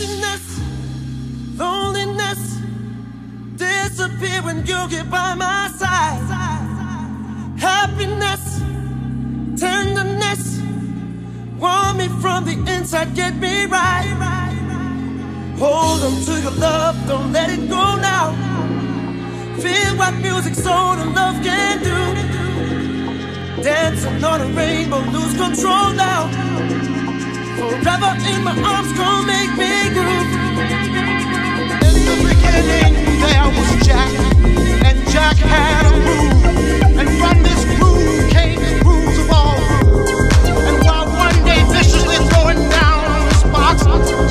Emptiness, loneliness, disappear when you get by my side. Happiness, tenderness, warm me from the inside, get me right. Hold on to your love, don't let it go now. Feel what music, soul, and love can do. Dancing on a rainbow, lose control now. Forever in my arms, come make me groove. In the beginning, there was Jack, and Jack had a groove. And from this groove came the grooves of all. And while one day viciously throwing down on the spots,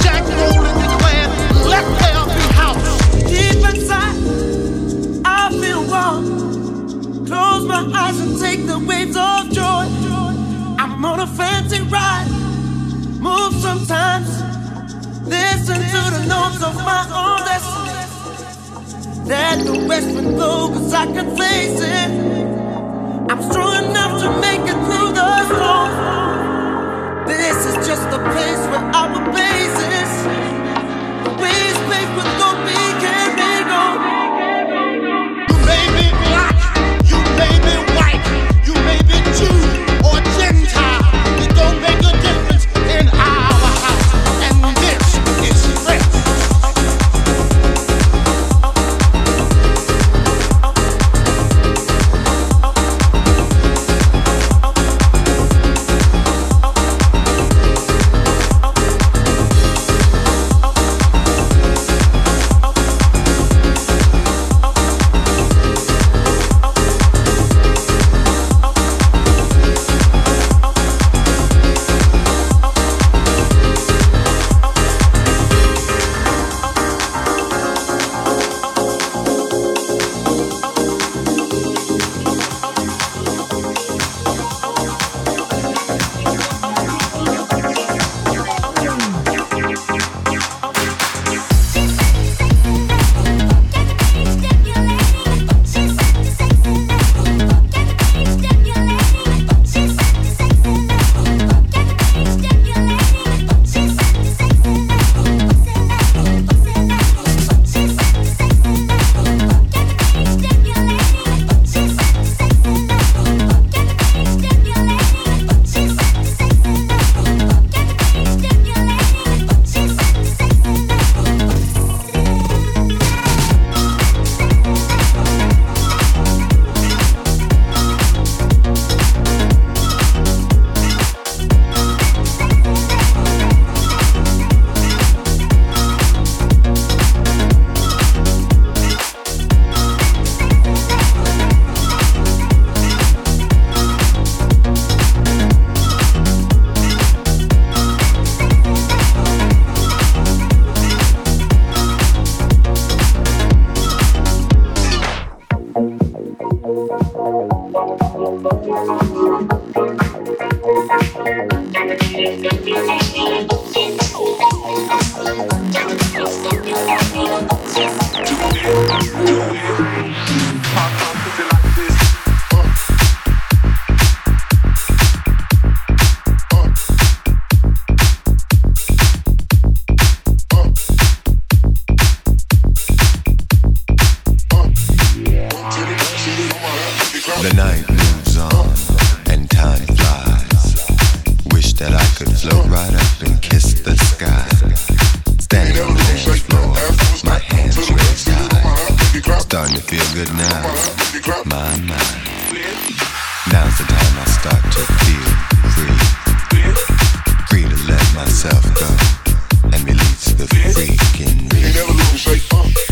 Jack boldly declared, Let there be house. Deep inside, I feel warm. Close my eyes and take the waves of joy. I'm on a fancy ride. Sometimes. Listen to the notes of my own destiny. Let the west wind blow, cause I can face it. I'm strong enough to make it through the storm. This is just a place where I base is. Could float right up and kiss the sky. Standing on the dance floor, my hands raised high. Starting to feel good now, my mind. Now's the time I start to feel free. Free to let myself go and release the freaking real.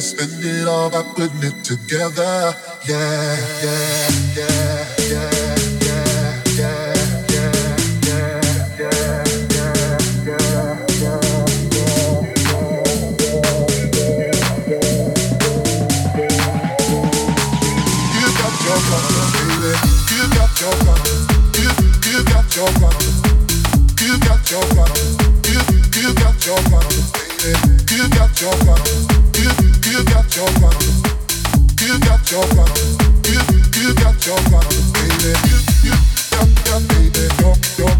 to spend it all by putting it together. Yeah, yeah, yeah, yeah, yeah, yeah. Your problems. You, you got your problems. You got your problems. You, you got your problems, baby. You got your problems. You, you got your problem, baby. You, you got your baby. Your, your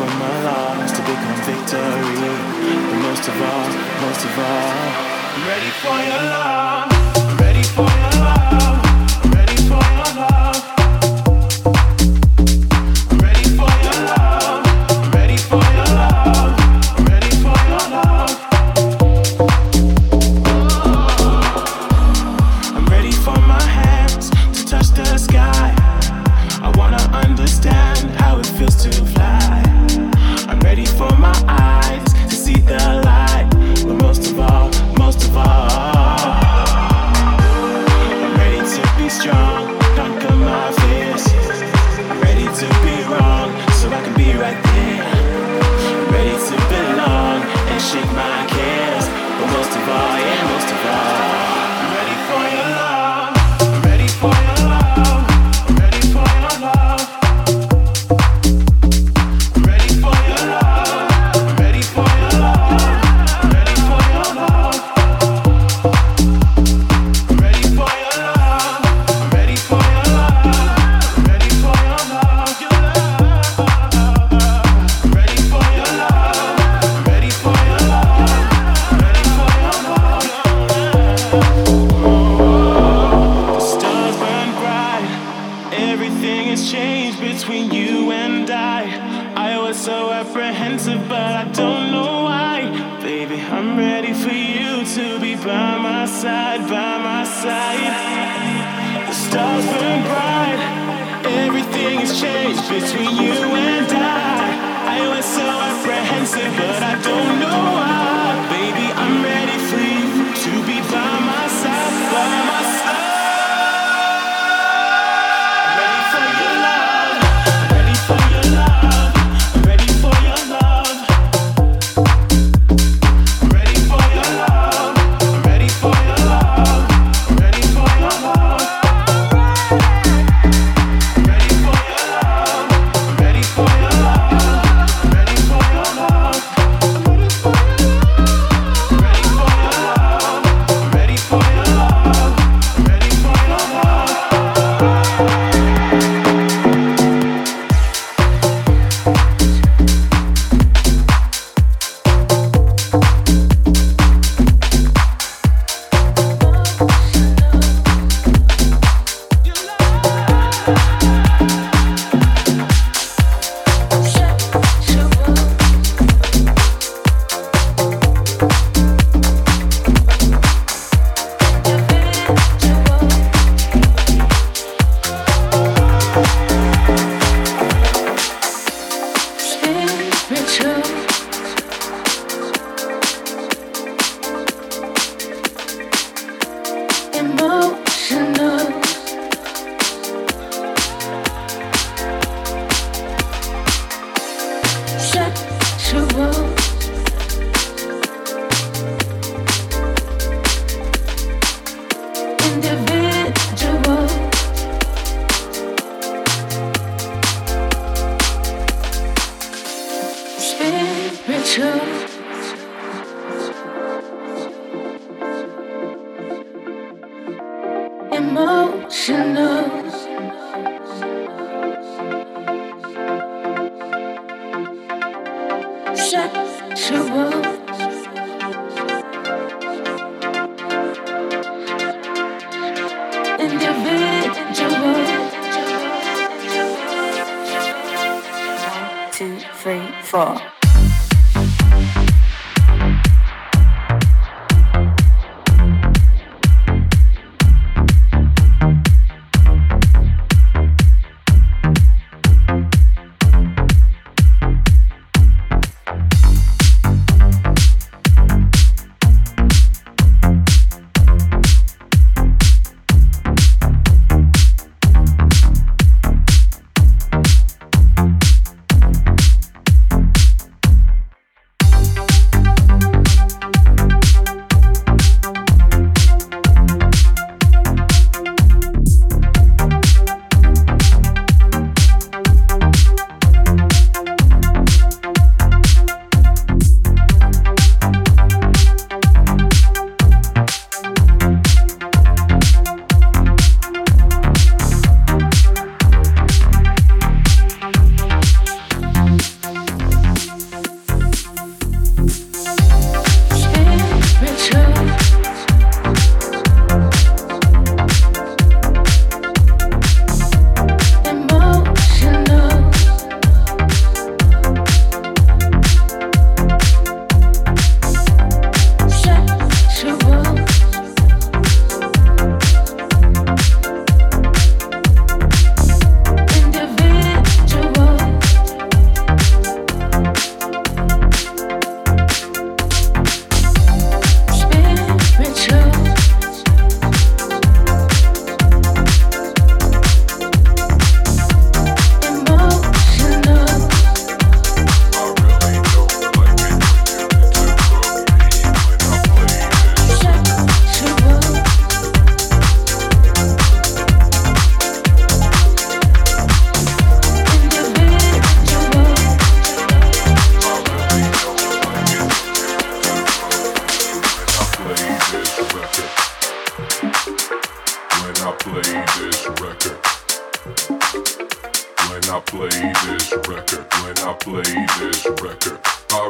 from our loss to become victory. But most of all, most of all, ready for your love.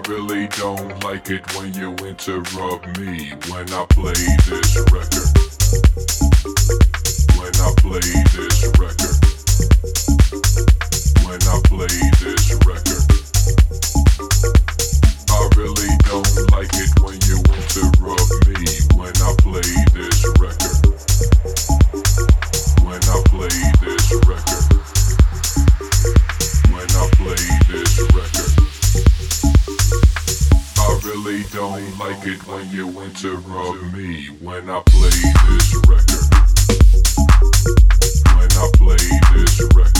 I really don't like it when you interrupt me when I play this record. When I play this record. When I play this record. I really don't like it when you interrupt me when I play this record. don't like it when you interrupt me when I play this record. When I play this record.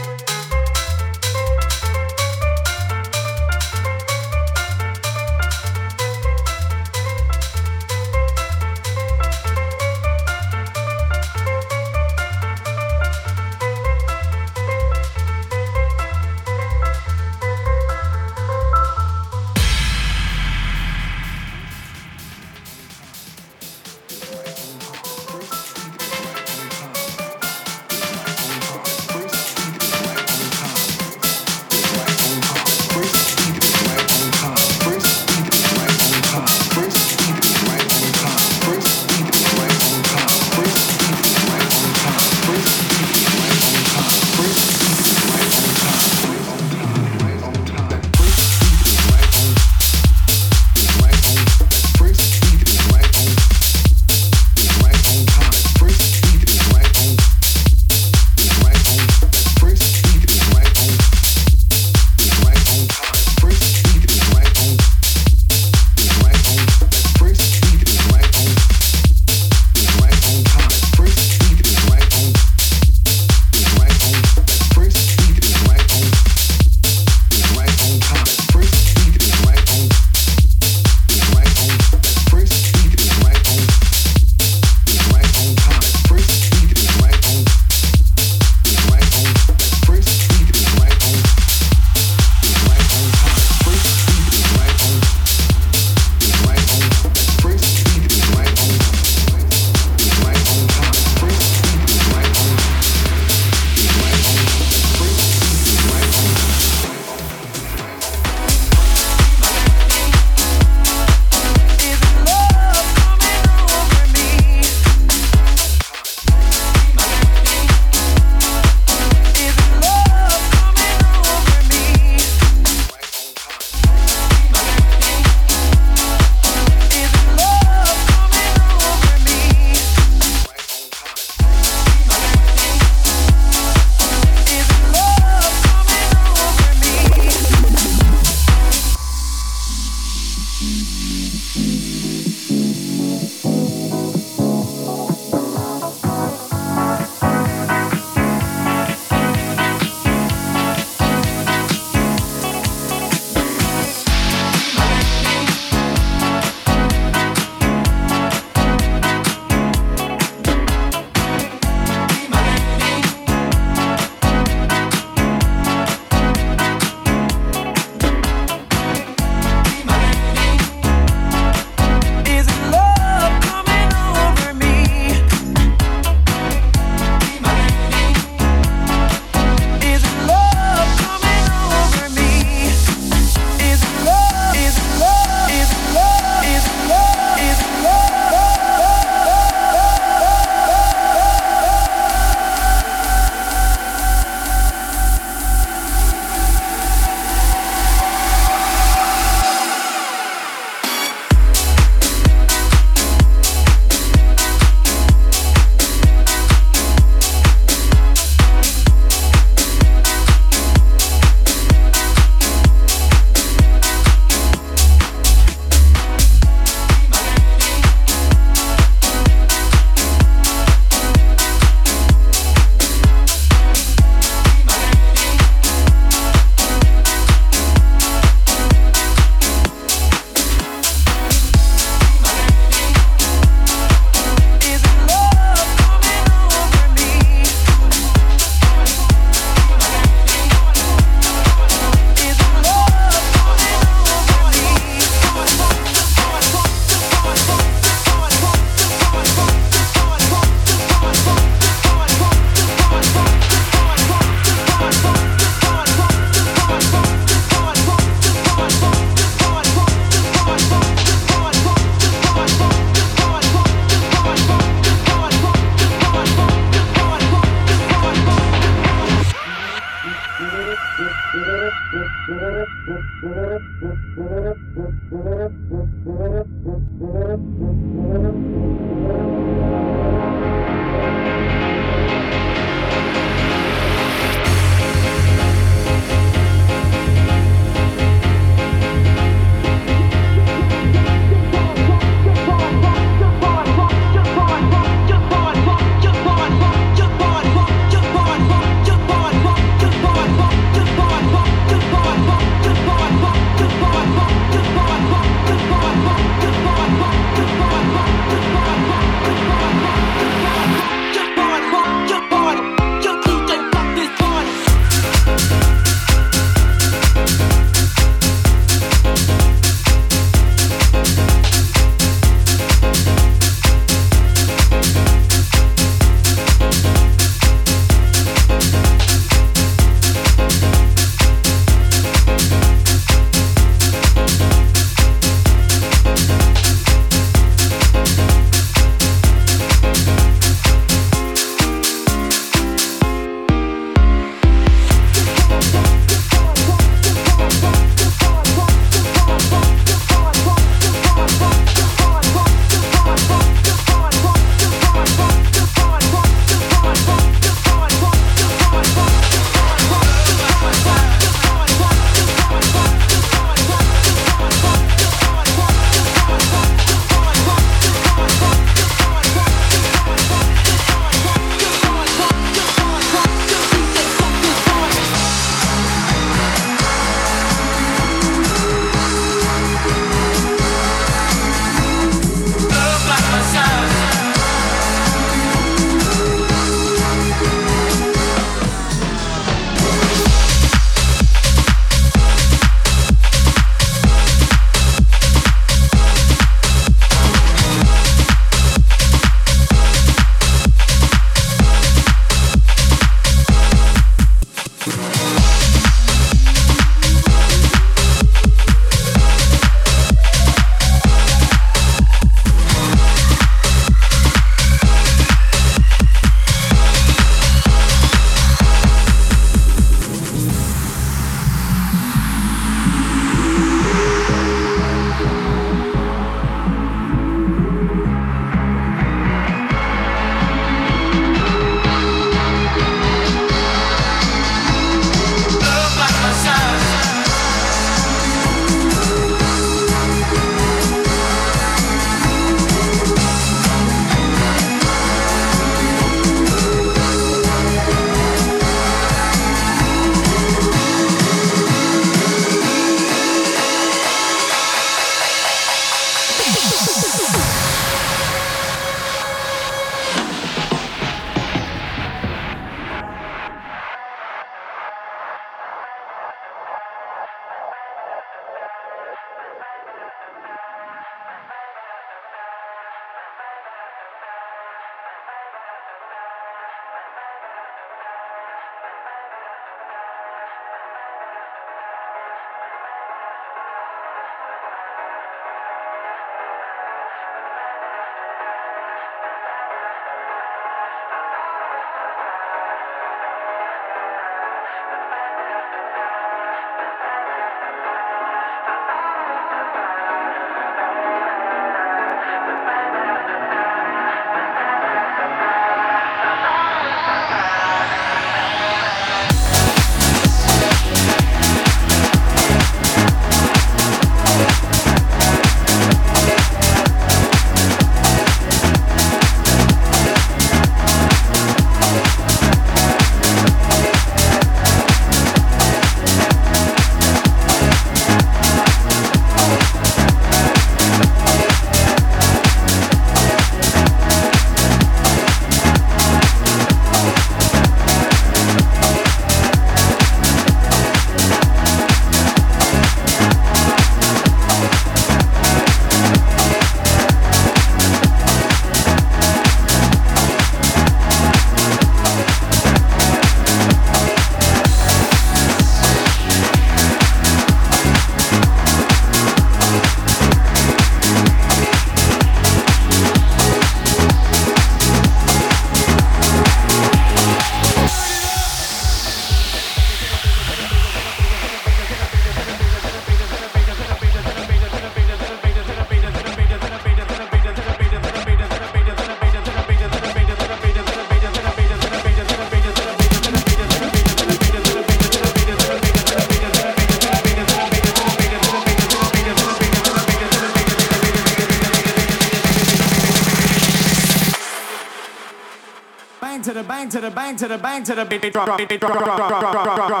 bang, to the bang, to the bang, to the bang, to the beat, beat, drop, beat, beat, drop, drop, drop, drop, drop, drop.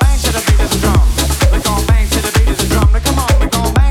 Bang to the beat of the drum. We're going bang to the beat of the drum. Now come on, we're going bang.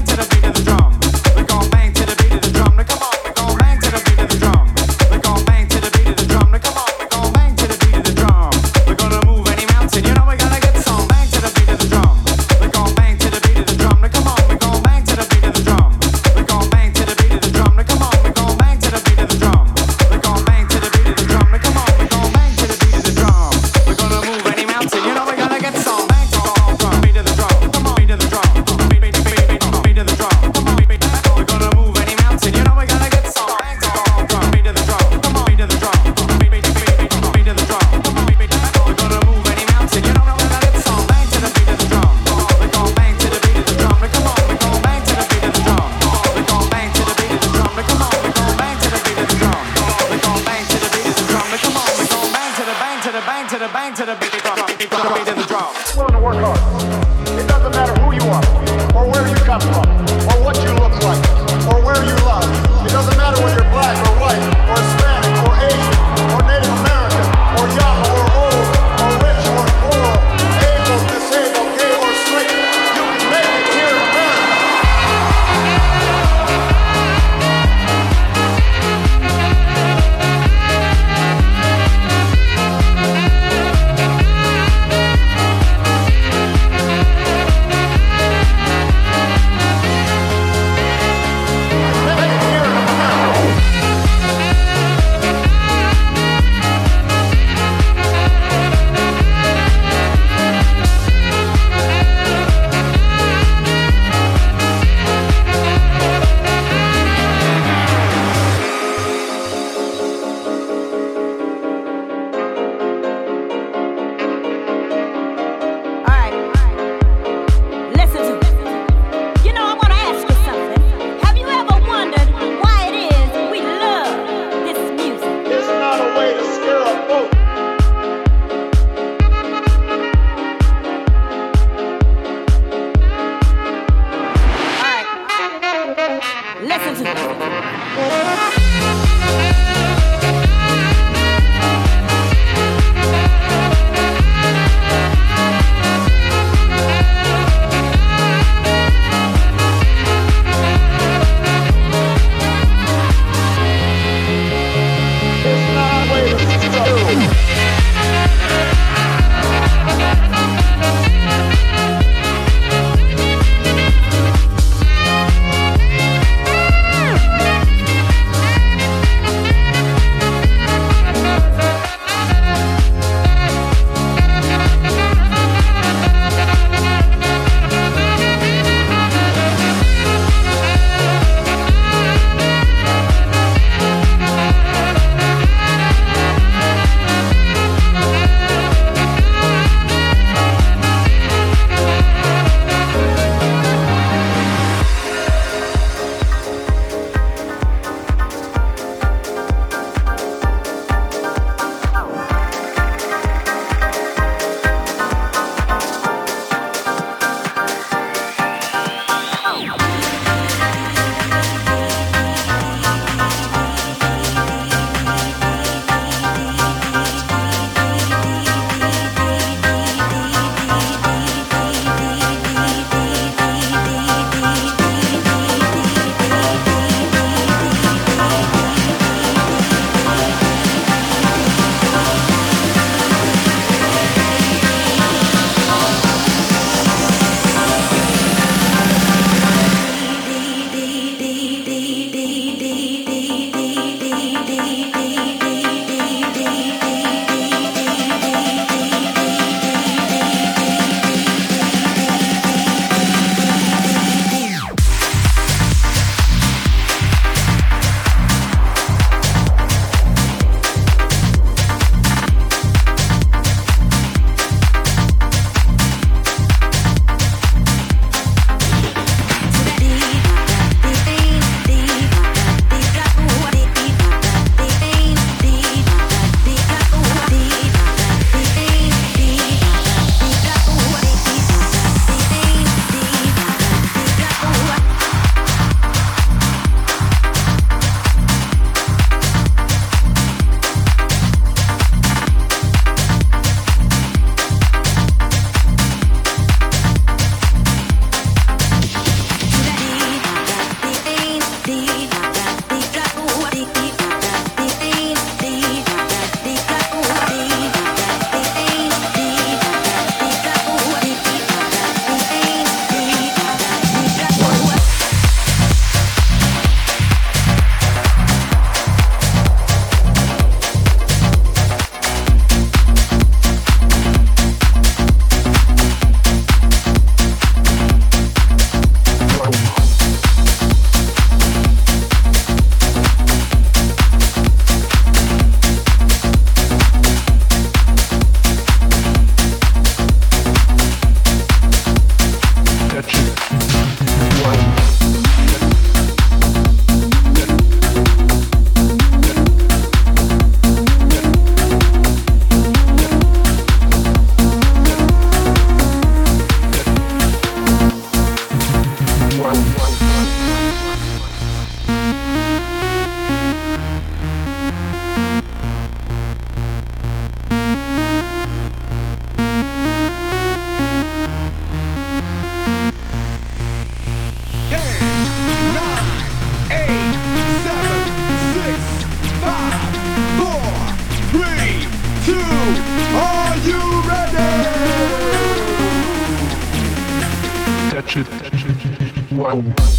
It.